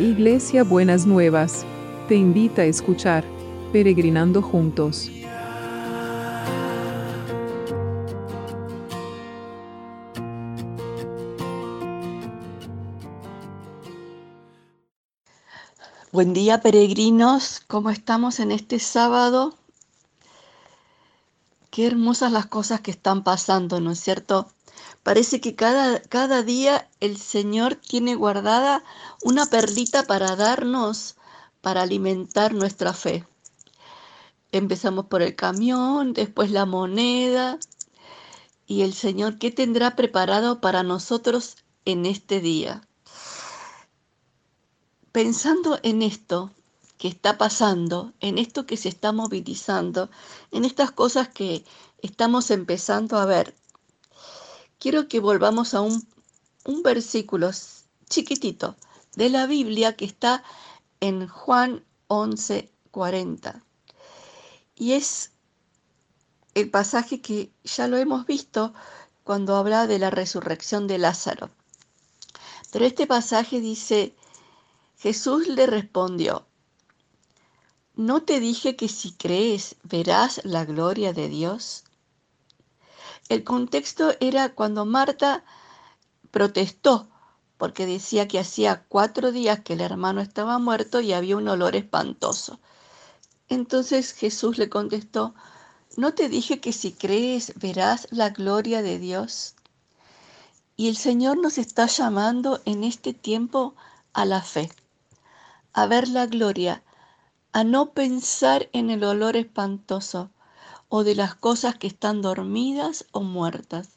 Iglesia Buenas Nuevas, te invita a escuchar Peregrinando Juntos. Buen día peregrinos, ¿cómo estamos en este sábado? Qué hermosas las cosas que están pasando, ¿no es cierto? Parece que cada, cada día el Señor tiene guardada una perlita para darnos, para alimentar nuestra fe. Empezamos por el camión, después la moneda. Y el Señor, ¿qué tendrá preparado para nosotros en este día? Pensando en esto que está pasando, en esto que se está movilizando, en estas cosas que estamos empezando a ver, quiero que volvamos a un, versículo chiquitito de la Biblia que está en Juan 11, 40. Y es el pasaje que ya lo hemos visto cuando habla de la resurrección de Lázaro. Pero este pasaje dice, Jesús le respondió, ¿no te dije que si crees verás la gloria de Dios? El contexto era cuando Marta protestó porque decía que hacía cuatro días que el hermano estaba muerto y había un olor espantoso. Entonces Jesús le contestó, ¿no te dije que si crees verás la gloria de Dios? Y el Señor nos está llamando en este tiempo a la fe, a ver la gloria, a no pensar en el olor espantoso, o de las cosas que están dormidas o muertas.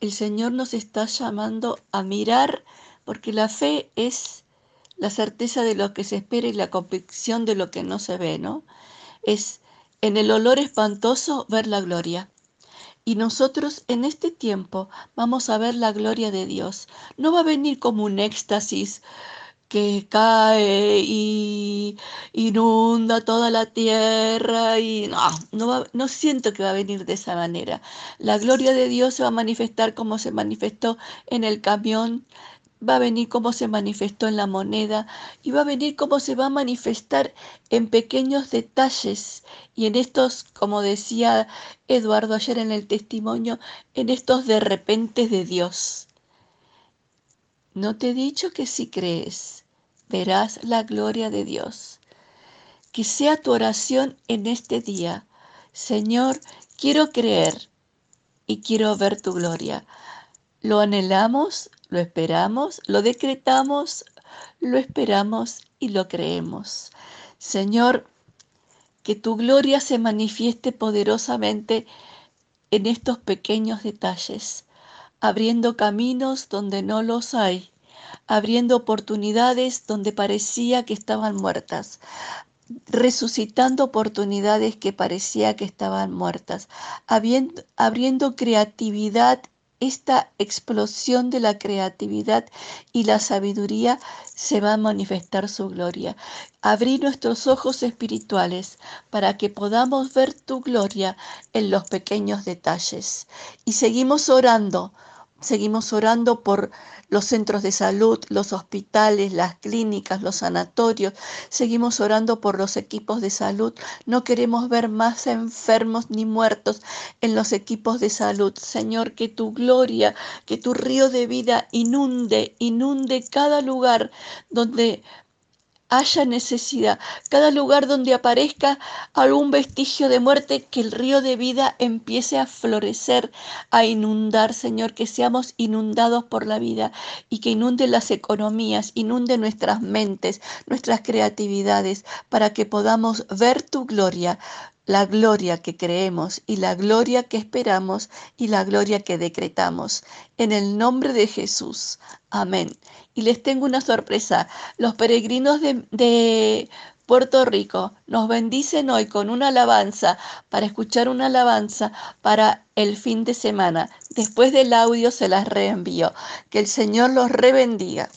El Señor nos está llamando a mirar porque la fe es la certeza de lo que se espera y la convicción de lo que no se ve, ¿no? Es en el olor espantoso ver la gloria. Y nosotros en este tiempo vamos a ver la gloria de Dios. No va a venir como un éxtasis que cae y inunda toda la tierra y no, no, no siento que va a venir de esa manera. La gloria de Dios se va a manifestar como se manifestó en el camión, va a venir como se manifestó en la moneda y va a venir como se va a manifestar en pequeños detalles y en estos, como decía Eduardo ayer en el testimonio, en estos de repente de Dios. ¿No te he dicho que si crees, verás la gloria de Dios? Que sea tu oración en este día. Señor, quiero creer y quiero ver tu gloria. Lo anhelamos, lo esperamos, lo decretamos, lo esperamos y lo creemos. Señor, que tu gloria se manifieste poderosamente en estos pequeños detalles abriendo caminos donde no los hay, abriendo oportunidades donde parecía que estaban muertas, resucitando oportunidades que parecía que estaban muertas, abriendo, creatividad esta explosión de la creatividad y la sabiduría se va a manifestar su gloria. Abrí nuestros ojos espirituales para que podamos ver tu gloria en los pequeños detalles. Y seguimos orando Seguimos orando por los centros de salud, los hospitales, las clínicas, los sanatorios. Seguimos orando por los equipos de salud. No queremos ver más enfermos ni muertos en los equipos de salud. Señor, que tu gloria, que tu río de vida inunde, inunde cada lugar donde haya necesidad, cada lugar donde aparezca algún vestigio de muerte, que el río de vida empiece a florecer, a inundar, Señor, que seamos inundados por la vida y que inunde las economías, inunde nuestras mentes, nuestras creatividades, para que podamos ver tu gloria, la gloria que creemos y la gloria que esperamos y la gloria que decretamos. En el nombre de Jesús. Amén. Y les tengo una sorpresa. Los peregrinos de, Puerto Rico nos bendicen hoy con una alabanza para escuchar una alabanza para el fin de semana. Después del audio se las reenvío. Que el Señor los rebendiga.